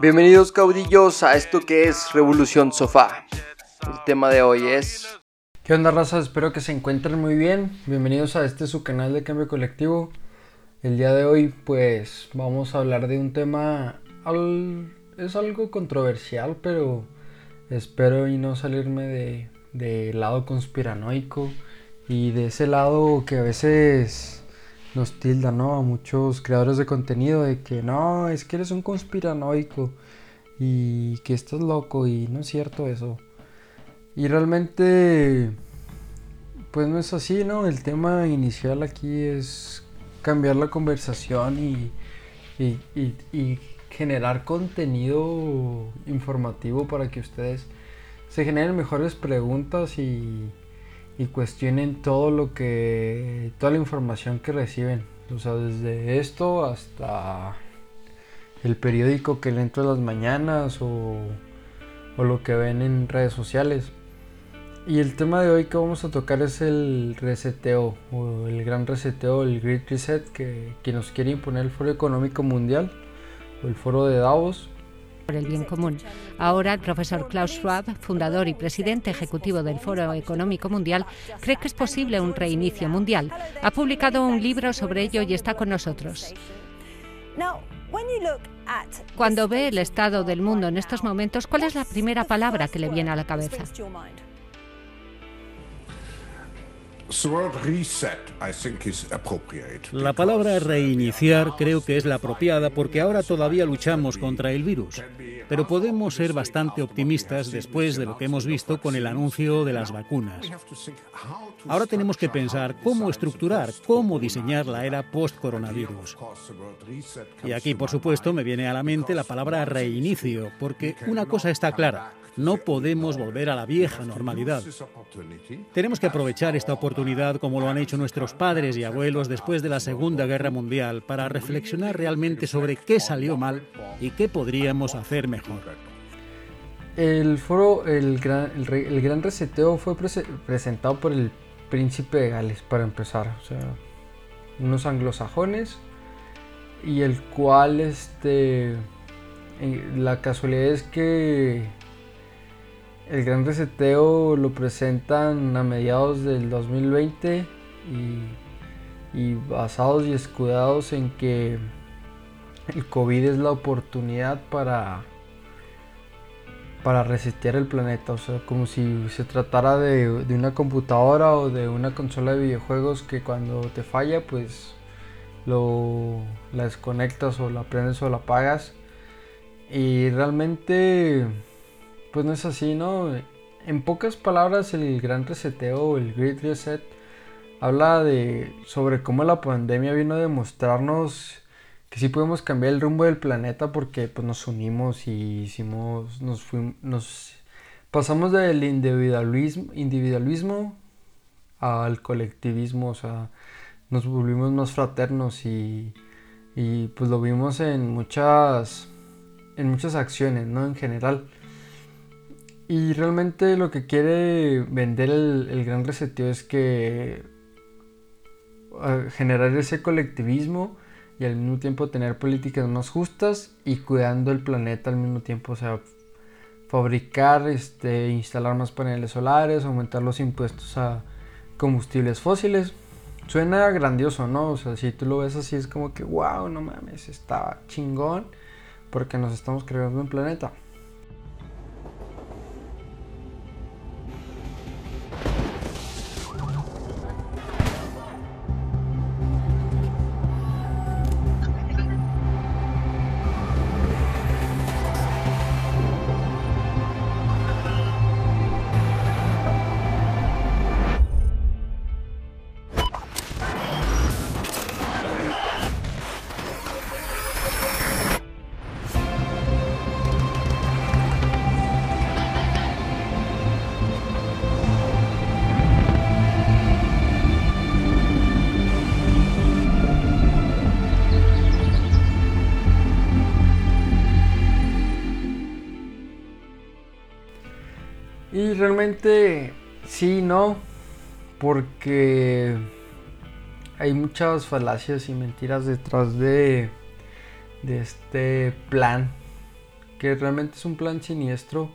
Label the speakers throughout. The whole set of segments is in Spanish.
Speaker 1: Bienvenidos caudillos a esto que es Revolución Sofá. El tema de hoy es...
Speaker 2: ¿Qué onda raza? Espero que se encuentren muy bien. Bienvenidos a este su canal de cambio colectivo. El día de hoy pues vamos a hablar de un tema... Es algo controversial pero espero y no salirme de, de lado conspiranoico y de ese lado que a veces nos tilda, ¿no? A muchos creadores de contenido de que no, es que eres un conspiranoico y que estás loco y no es cierto eso. Y realmente, pues no es así, ¿no? El tema inicial aquí es cambiar la conversación y, y generar contenido informativo para que ustedes se generen mejores preguntas y y cuestionen todo lo que, toda la información que reciben. O sea, desde esto hasta el periódico que leen todas las mañanas o, lo que ven en redes sociales. Y el tema de hoy que vamos a tocar es el reseteo o el gran reseteo, el Great Reset que, que nos quiere imponer el Foro Económico Mundial o el Foro de Davos
Speaker 3: por el bien común. Ahora, el profesor Klaus Schwab, fundador y presidente ejecutivo del Foro Económico Mundial, cree que es posible un reinicio mundial. Ha publicado un libro sobre ello y está con nosotros. Cuando ve el estado del mundo en estos momentos, ¿cuál es la primera palabra que le viene a la cabeza?
Speaker 4: La palabra reiniciar creo que es la apropiada porque ahora todavía luchamos contra el virus, pero podemos ser bastante optimistas después de lo que hemos visto con el anuncio de las vacunas. Ahora tenemos que pensar cómo estructurar, cómo diseñar la era post-coronavirus. Y aquí, por supuesto, me viene a la mente la palabra reinicio, porque una cosa está clara no podemos volver a la vieja normalidad. Tenemos que aprovechar esta oportunidad como lo han hecho nuestros padres y abuelos después de la Segunda Guerra Mundial para reflexionar realmente sobre qué salió mal y qué podríamos hacer mejor.
Speaker 2: El foro, el gran, el, reseteo fue presentado por el príncipe de Gales, para empezar. Unos anglosajones y el cual, este, eh, la casualidad es que el gran reseteo lo presentan a mediados del 2020 y, basados y escudados en que el COVID es la oportunidad para, para resetear el planeta. O sea, como si se tratara de, una computadora o de una consola de videojuegos que cuando te falla, pues lo, la desconectas o la prendes o la apagas. Y realmente pues no es así, ¿no? En pocas palabras, el gran reseteo, el Great Reset, habla de sobre cómo la pandemia vino a demostrarnos que sí podemos cambiar el rumbo del planeta porque pues nos unimos y hicimos, nos fuimos, nos pasamos del individualismo, individualismo al colectivismo, o sea, nos volvimos más fraternos y, y pues lo vimos en muchas, en muchas acciones, ¿no? En general. Y realmente lo que quiere vender el, gran reseteo es que generar ese colectivismo y al mismo tiempo tener políticas más justas y cuidando el planeta al mismo tiempo, o sea, fabricar, este, instalar más paneles solares, aumentar los impuestos a combustibles fósiles. Suena grandioso, ¿no? O sea, si tú lo ves así es como que, wow, no mames, está chingón porque nos estamos creando un planeta. Realmente sí, no, porque hay muchas falacias y mentiras detrás de, de este plan, que realmente es un plan siniestro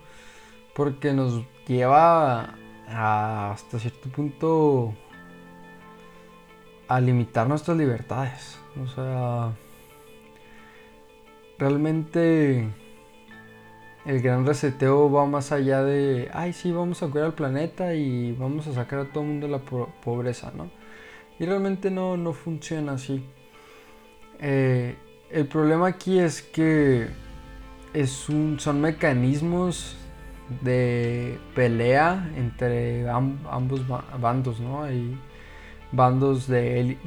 Speaker 2: porque nos lleva hasta cierto punto a limitar nuestras libertades. O sea, realmente el gran reseteo va más allá de, ay, sí, vamos a cuidar al planeta y vamos a sacar a todo el mundo de la pobreza, ¿no? Y realmente no, no funciona así. Eh, el problema aquí es que es un, son mecanismos de pelea entre ambos bandos, ¿no? Hay bandos de,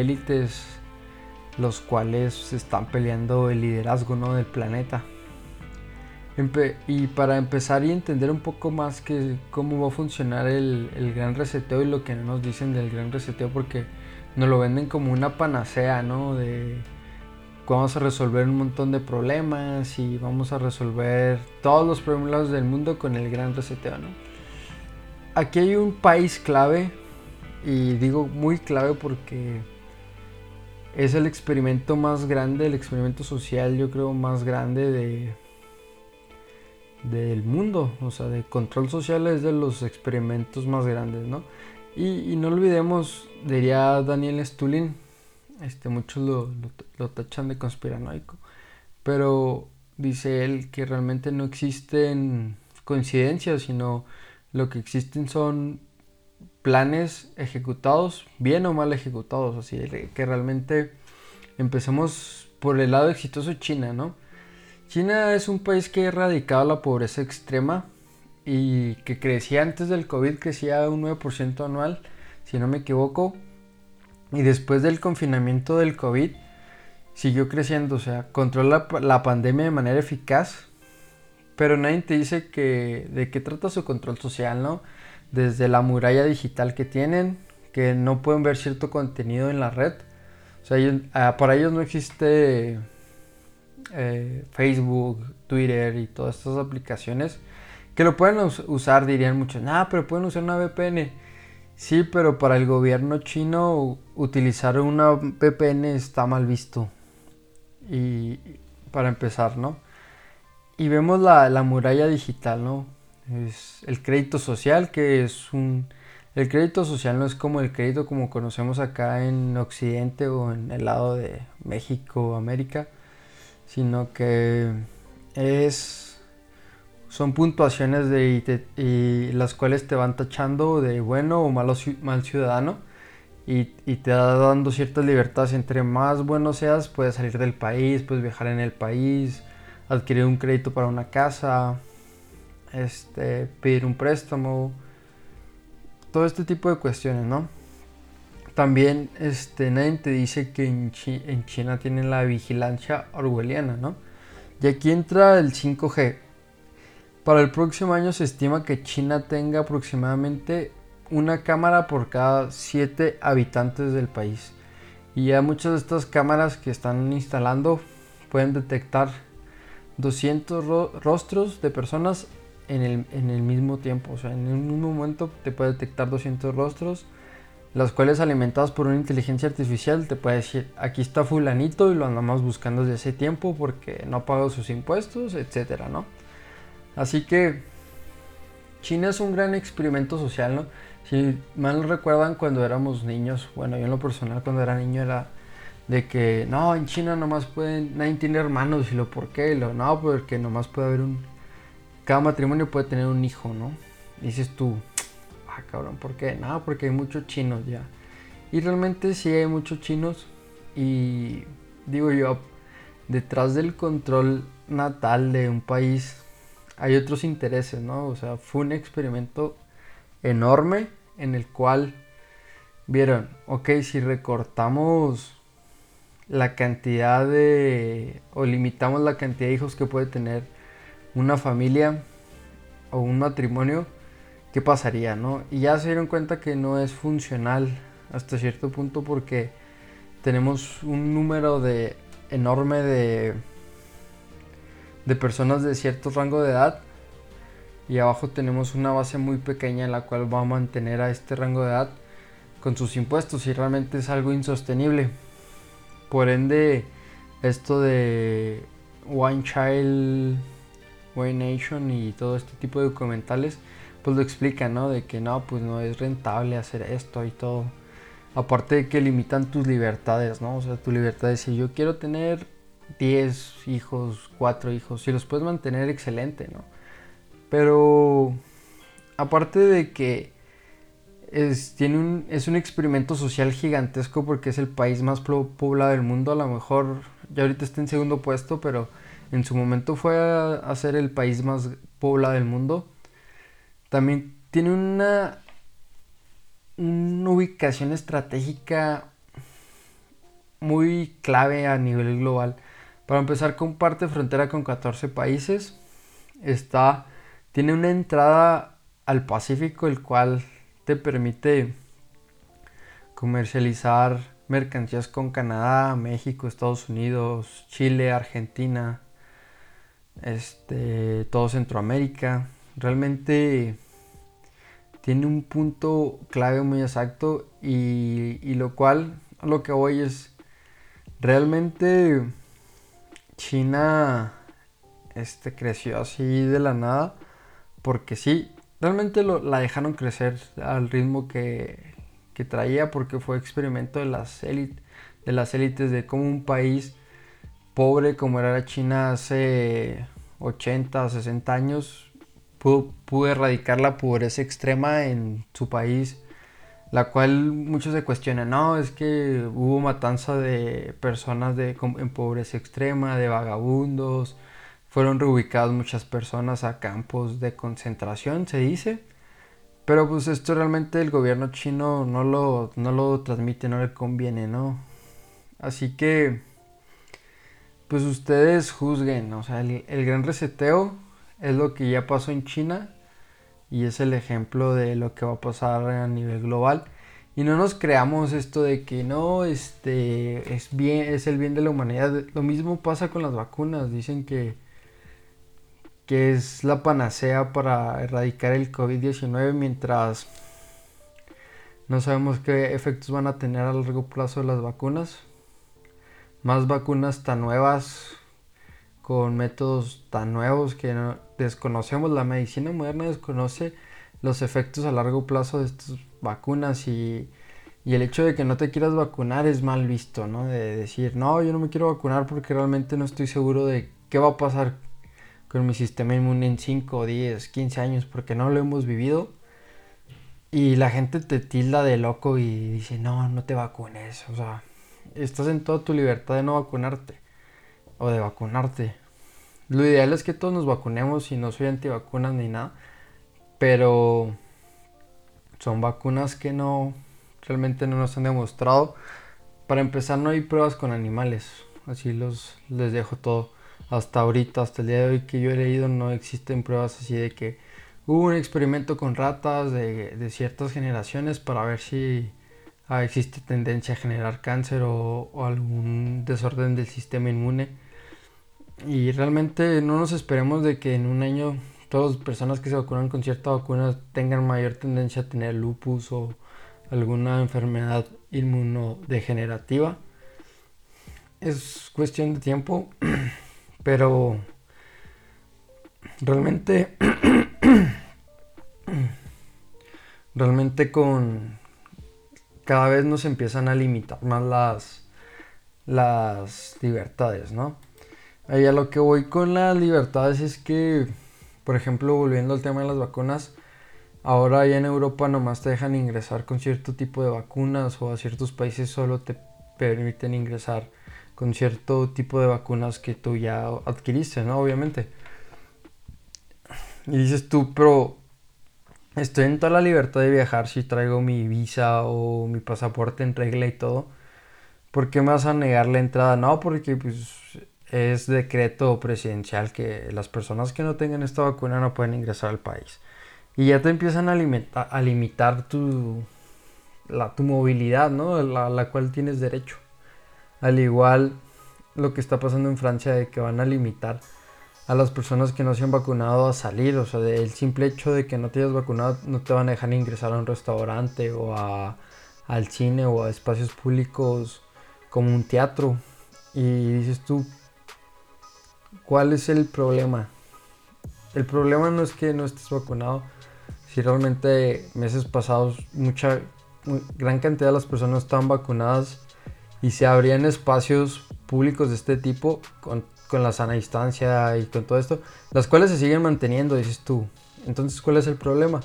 Speaker 2: élites los cuales están peleando el liderazgo ¿no? del planeta. Y para empezar y entender un poco más que cómo va a funcionar el, el, gran reseteo y lo que nos dicen del gran reseteo, porque nos lo venden como una panacea, ¿no? De vamos a resolver un montón de problemas y vamos a resolver todos los problemas del mundo con el gran reseteo, ¿no? Aquí hay un país clave y digo muy clave porque es el experimento más grande, el experimento social yo creo más grande de del mundo, o sea, de control social es de los experimentos más grandes, ¿no? Y, no olvidemos, diría Daniel Stulin, este, muchos lo, lo, tachan de conspiranoico, pero dice él que realmente no existen coincidencias, sino lo que existen son planes ejecutados, bien o mal ejecutados, así que realmente empecemos por el lado exitoso China, ¿no? China es un país que ha erradicado la pobreza extrema y que crecía antes del COVID, crecía un 9% anual, si no me equivoco, y después del confinamiento del COVID siguió creciendo, o sea, controla la pandemia de manera eficaz, pero nadie te dice que de qué trata su control social, ¿no? desde la muralla digital que tienen, que no pueden ver cierto contenido en la red. O sea, ah, para ellos no existe eh, Facebook, Twitter y todas estas aplicaciones que lo pueden usar, dirían muchos, ah, pero pueden usar una VPN. Sí, pero para el gobierno chino utilizar una VPN está mal visto. Y para empezar, ¿no? Y vemos la, la muralla digital, ¿no? es el crédito social, que es un... El crédito social no es como el crédito como conocemos acá en Occidente o en el lado de México América, sino que es son puntuaciones de y, las cuales te van tachando de bueno o malo, mal ciudadano y, y, te da dando ciertas libertades. Entre más bueno seas, puedes salir del país, puedes viajar en el país, adquirir un crédito para una casa, este, pedir un préstamo, todo este tipo de cuestiones, ¿no? También este, nadie te dice que en, China tienen la vigilancia orwelliana, ¿no? Y aquí entra el 5G. Para el próximo año se estima que China tenga aproximadamente una cámara por cada 7 habitantes del país. Y ya muchas de estas cámaras que están instalando pueden detectar 200 rostros de personas en el, mismo tiempo. O sea, en un mismo momento te puede detectar 200 rostros, los cuales alimentados por una inteligencia artificial te puede decir, aquí está fulanito y lo andamos buscando desde ese tiempo porque no paga sus impuestos, etcétera, ¿no? Así que China es un gran experimento social, ¿no? Si mal recuerdan cuando éramos niños, bueno, yo en lo personal cuando era niño era de que no, en China nomás pueden, nadie tiene hermanos y lo por qué, lo no, porque nomás puede haber un, cada matrimonio puede tener un hijo, ¿no? dices tú, ah, cabrón, ¿por qué? No, porque hay muchos chinos ya. Y realmente sí hay muchos chinos. Y digo yo, detrás del control natal de un país hay otros intereses, ¿no? O sea, fue un experimento enorme en el cual vieron, ok, si recortamos la cantidad de, o limitamos la cantidad de hijos que puede tener una familia o un matrimonio, ¿qué pasaría? No? Y ya se dieron cuenta que no es funcional hasta cierto punto porque tenemos un número de enorme de, de personas de cierto rango de edad y abajo tenemos una base muy pequeña en la cual va a mantener a este rango de edad con sus impuestos y realmente es algo insostenible. Por ende, esto de One Child, One Nation y todo este tipo de documentales, pues lo explican, ¿no? De que no, pues no es rentable hacer esto y todo. Aparte de que limitan tus libertades, ¿no? O sea, tu libertad de decir, yo quiero tener 10 hijos, 4 hijos, si los puedes mantener, excelente, ¿no? Pero aparte de que es, tiene un, es un experimento social gigantesco porque es el país más poblado del mundo, a lo mejor ya ahorita está en segundo puesto, pero en su momento fue a ser el país más poblado del mundo. También tiene una, una ubicación estratégica muy clave a nivel global. Para empezar, comparte frontera con 14 países. Está, tiene una entrada al Pacífico, el cual te permite comercializar mercancías con Canadá, México, Estados Unidos, Chile, Argentina, este, todo Centroamérica. Realmente tiene un punto clave muy exacto y, lo cual lo que voy es realmente China este, creció así de la nada porque sí, realmente lo, la dejaron crecer al ritmo que, que traía porque fue experimento de las, élites, de las élites de cómo un país pobre como era China hace 80, 60 años pudo, erradicar la pobreza extrema en su país, la cual muchos se cuestionan, no, es que hubo matanza de personas de, en pobreza extrema, de vagabundos, fueron reubicadas muchas personas a campos de concentración, se dice. Pero pues esto realmente el gobierno chino no lo, no lo transmite, no le conviene, ¿no? Así que, pues ustedes juzguen, o sea, el, el gran reseteo es lo que ya pasó en China y es el ejemplo de lo que va a pasar a nivel global. Y no nos creamos esto de que no, este, es, bien, es el bien de la humanidad. Lo mismo pasa con las vacunas. Dicen que, que es la panacea para erradicar el COVID-19 mientras no sabemos qué efectos van a tener a largo plazo las vacunas. Más vacunas tan nuevas con métodos tan nuevos que no, desconocemos, la medicina moderna desconoce los efectos a largo plazo de estas vacunas y, el hecho de que no te quieras vacunar es mal visto, ¿no? De decir, no, yo no me quiero vacunar porque realmente no estoy seguro de qué va a pasar con mi sistema inmune en 5, 10, 15 años porque no lo hemos vivido. Y la gente te tilda de loco y dice, no, no te vacunes. O sea, estás en toda tu libertad de no vacunarte o de vacunarte. Lo ideal es que todos nos vacunemos y no soy antivacunas ni nada. Pero son vacunas que no realmente no nos han demostrado. Para empezar no hay pruebas con animales. Así los les dejo todo. Hasta ahorita, hasta el día de hoy que yo he leído, no existen pruebas así de que hubo un experimento con ratas de, ciertas generaciones para ver si ah, existe tendencia a generar cáncer o algún desorden del sistema inmune y realmente no nos esperemos de que en un año todas las personas que se vacunan con cierta vacuna tengan mayor tendencia a tener lupus o alguna enfermedad inmunodegenerativa. Es cuestión de tiempo, pero realmente realmente con cada vez nos empiezan a limitar más las las libertades, ¿no? Ahí a lo que voy con las libertades es que, por ejemplo, volviendo al tema de las vacunas, ahora ya en Europa nomás te dejan ingresar con cierto tipo de vacunas o a ciertos países solo te permiten ingresar con cierto tipo de vacunas que tú ya adquiriste, ¿no? Obviamente. Y dices tú, pero estoy en toda la libertad de viajar si traigo mi visa o mi pasaporte en regla y todo. ¿Por qué me vas a negar la entrada? No, porque pues es decreto presidencial que las personas que no tengan esta vacuna no pueden ingresar al país. Y ya te empiezan a, a limitar tu, la, tu movilidad, ¿no? La, la cual tienes derecho. Al igual lo que está pasando en Francia de que van a limitar a las personas que no se han vacunado a salir. O sea, el simple hecho de que no te hayas vacunado no te van a dejar ingresar a un restaurante o a, al cine o a espacios públicos como un teatro Y dices tú, ¿cuál es el problema? El problema no es que no estés vacunado. Si realmente meses pasados mucha gran cantidad de las personas estaban vacunadas y se abrían espacios públicos de este tipo con, con la sana distancia y con todo esto, las cuales se siguen manteniendo, dices tú. Entonces, ¿cuál es el problema?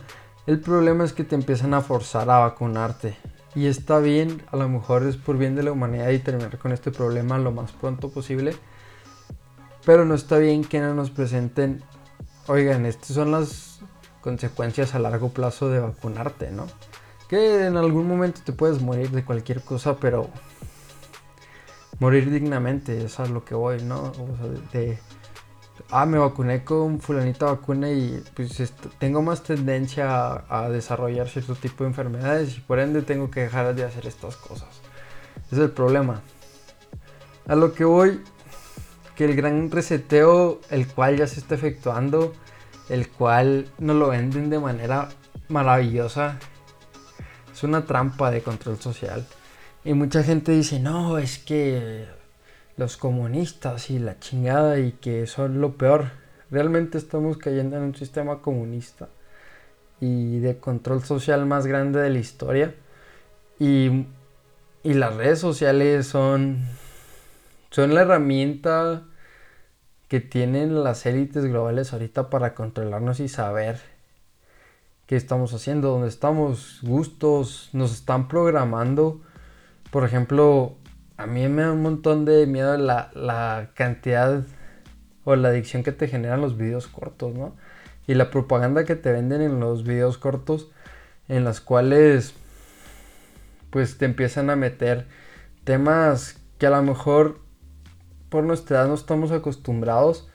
Speaker 2: El problema es que te empiezan a forzar a vacunarte. Y está bien, a lo mejor es por bien de la humanidad y terminar con este problema lo más pronto posible. Pero no está bien que no nos presenten, oigan, estas son las consecuencias a largo plazo de vacunarte, ¿no? Que en algún momento te puedes morir de cualquier cosa, pero morir dignamente, es a lo que voy, ¿no? O sea, de, ah, me vacuné con fulanita vacuna y pues tengo más tendencia a, desarrollar cierto tipo de enfermedades y por ende tengo que dejar de hacer estas cosas. Es el problema. A lo que voy, que el gran reseteo, el cual ya se está efectuando, el cual nos lo venden de manera maravillosa, es una trampa de control social. Y mucha gente dice, no, es que los comunistas y la chingada y que son lo peor. Realmente estamos cayendo en un sistema comunista y de control social más grande de la historia. Y, y las redes sociales son, son la herramienta que tienen las élites globales ahorita para controlarnos y saber qué estamos haciendo, dónde estamos, gustos, nos están programando. Por ejemplo, a mí me da un montón de miedo la, la cantidad o la adicción que te generan los videos cortos, ¿no? Y la propaganda que te venden en los videos cortos, en las cuales pues te empiezan a meter temas que a lo mejor por nuestra edad no estamos acostumbrados,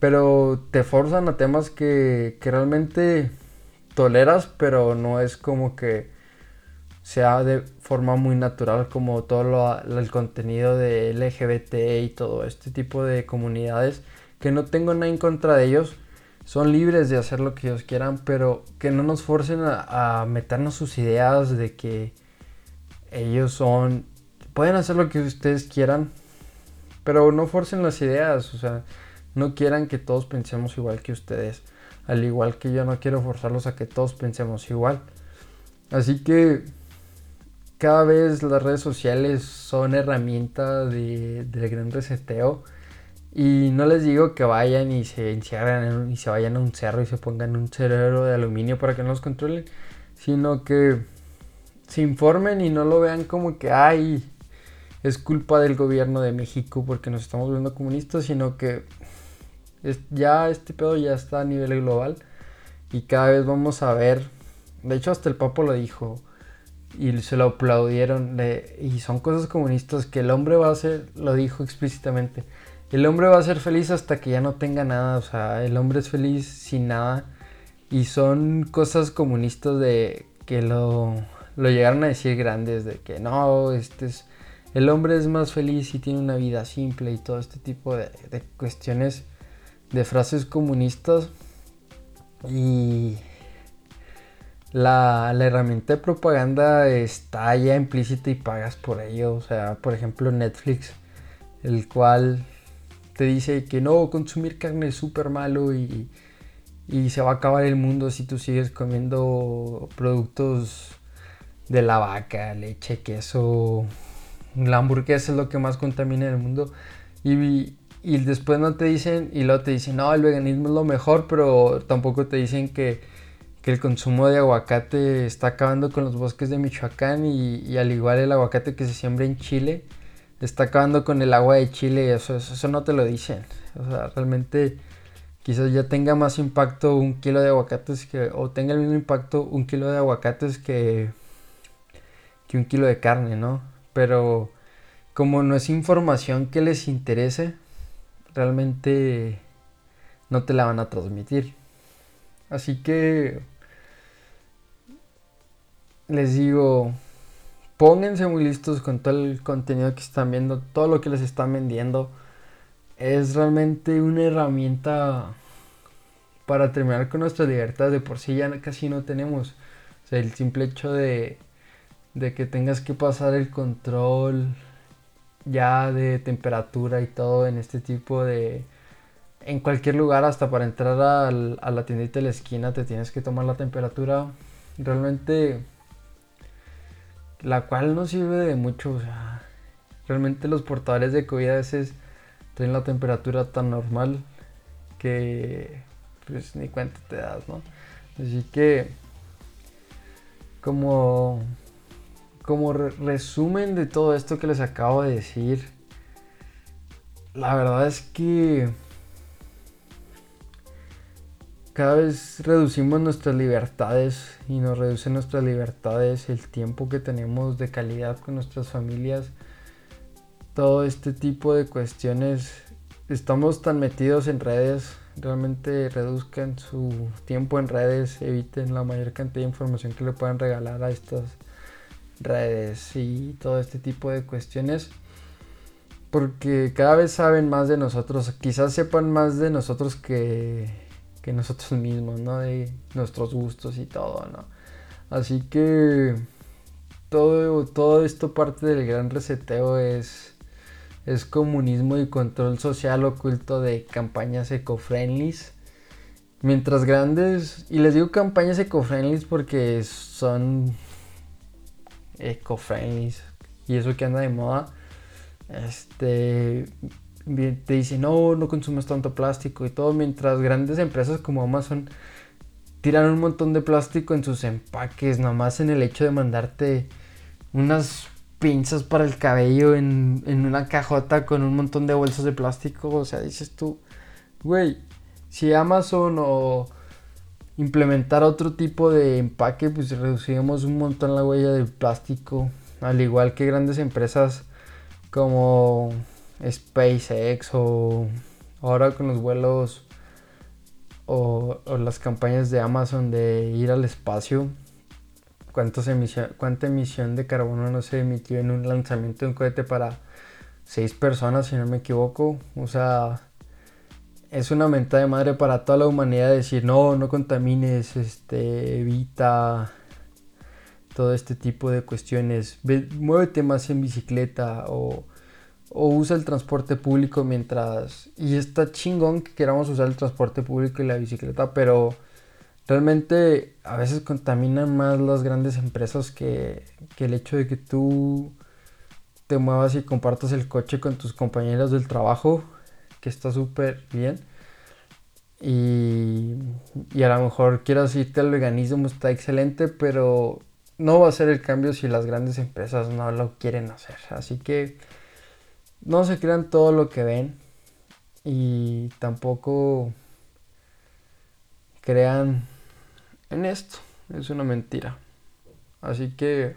Speaker 2: pero te forzan a temas que, que realmente toleras, pero no es como que sea de forma muy natural como todo el contenido de LGBT y todo este tipo de comunidades que no tengo nada en contra de ellos son libres de hacer lo que ellos quieran pero que no nos forcen a, meternos sus ideas de que ellos son pueden hacer lo que ustedes quieran pero no forcen las ideas o sea no quieran que todos pensemos igual que ustedes al igual que yo no quiero forzarlos a que todos pensemos igual así que cada vez las redes sociales son herramienta de, del gran reseteo. Y no les digo que vayan y se encierren y se vayan a un cerro y se pongan un cerebro de aluminio para que no los controlen, sino que se informen y no lo vean como que ay es culpa del gobierno de México porque nos estamos viendo comunistas, sino que ya este pedo ya está a nivel global y cada vez vamos a ver, de hecho hasta el Papa lo dijo, y se lo aplaudieron. y son cosas comunistas que el hombre va a ser, lo dijo explícitamente, el hombre va a ser feliz hasta que ya no tenga nada, o sea, el hombre es feliz sin nada. Y son cosas comunistas de que lo, lo llegaron a decir grandes, de que no, este es, el hombre es más feliz y tiene una vida simple y todo este tipo de, cuestiones, de frases comunistas. Y la, herramienta de propaganda está ya implícita y pagas por ello. O sea, por ejemplo, Netflix, el cual te dice que no, consumir carne es súper malo y, se va a acabar el mundo si tú sigues comiendo productos de la vaca, leche, queso. La hamburguesa es lo que más contamina en el mundo. Y, y después no te dicen, y luego te dicen, no, el veganismo es lo mejor, pero tampoco te dicen que que el consumo de aguacate está acabando con los bosques de Michoacán y, al igual el aguacate que se siembra en Chile está acabando con el agua de Chile, eso, eso, no te lo dicen. O sea, realmente quizás ya tenga más impacto un kilo de aguacates que, o tenga el mismo impacto un kilo de aguacates que, que un kilo de carne, ¿no? Pero como no es información que les interese, realmente no te la van a transmitir. Así que les digo, pónganse muy listos con todo el contenido que están viendo, todo lo que les están vendiendo. Es realmente una herramienta para terminar con nuestra libertad. De por sí ya casi no tenemos. El simple hecho de, de que tengas que pasar el control ya de temperatura y todo en este tipo de... En cualquier lugar, hasta para entrar a, a la tiendita de la esquina te tienes que tomar la temperatura. Realmente... La cual no sirve de mucho. O sea, realmente los portadores de COVID a veces traen la temperatura tan normal que pues ni cuenta te das, ¿no? Así que como como resumen de todo esto que les acabo de decir, la verdad es que cada vez reducimos nuestras libertades y nos reducen nuestras libertades, el tiempo que tenemos de calidad con nuestras familias, todo este tipo de cuestiones. Estamos tan metidos en redes, realmente reduzcan su tiempo en redes, eviten la mayor cantidad de información que le puedan regalar a estas redes y todo este tipo de cuestiones. Porque cada vez saben más de nosotros, quizás sepan más de nosotros que, que nosotros mismos, ¿no? De nuestros gustos y todo. Así que todo, todo esto parte del gran reseteo es, es comunismo y control social oculto de campañas eco-friendlies. Mientras grandes, y les digo campañas eco-friendlies porque son eco-friendly y eso que anda de moda, este, te dicen, no, no consumes tanto plástico y todo, mientras grandes empresas como Amazon tiran un montón de plástico en sus empaques, nomás en el hecho de mandarte unas pinzas para el cabello en, en una cajota con un montón de bolsas de plástico, o sea, dices tú, güey, si Amazon o implementar otro tipo de empaque, pues reducimos un montón la huella del plástico, al igual que grandes empresas como SpaceX o ahora con los vuelos o, las campañas de Amazon de ir al espacio. ¿Cuántas emisión, ¿Cuánta emisión de carbono no se emitió en un lanzamiento de un cohete para seis personas, si no me equivoco? O sea, es una mentada de madre para toda la humanidad decir, no, no contamines, este, evita todo este tipo de cuestiones, muévete más en bicicleta o, o, usa el transporte público mientras... Y está chingón que queramos usar el transporte público y la bicicleta, pero realmente a veces contaminan más las grandes empresas que, que el hecho de que tú te muevas y compartas el coche con tus compañeros del trabajo que está súper bien. Y, y, a lo mejor quieras irte al veganismo, está excelente, pero no va a ser el cambio si las grandes empresas no lo quieren hacer. Así que no se crean todo lo que ven y tampoco crean en esto. Es una mentira. Así que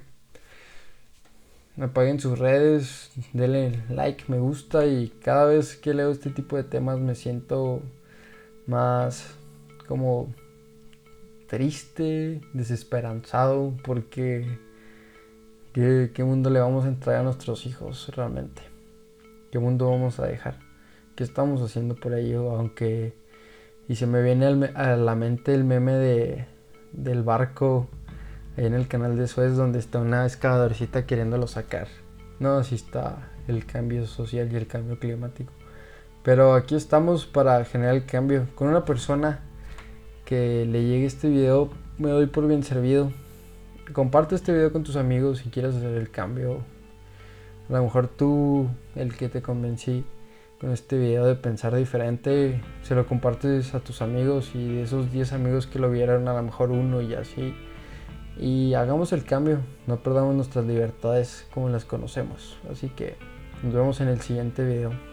Speaker 2: me paguen sus redes, denle like, me gusta y cada vez que leo este tipo de temas me siento más como triste, desesperanzado, porque ¿qué, mundo le vamos a entregar a nuestros hijos realmente? ¿Qué mundo vamos a dejar? ¿Qué estamos haciendo por ello? Aunque... Y se me viene a la mente el meme de, del barco en el canal de Suez donde está una excavadorcita queriéndolo sacar. No, así está el cambio social y el cambio climático. Pero aquí estamos para generar el cambio. Con una persona que le llegue este video, me doy por bien servido. Comparte este video con tus amigos si quieres hacer el cambio. A lo mejor tú, el que te convencí con este video de pensar diferente, se lo compartes a tus amigos y de esos 10 amigos que lo vieron, a lo mejor uno y así y hagamos el cambio, no perdamos nuestras libertades como las conocemos. Así que nos vemos en el siguiente video.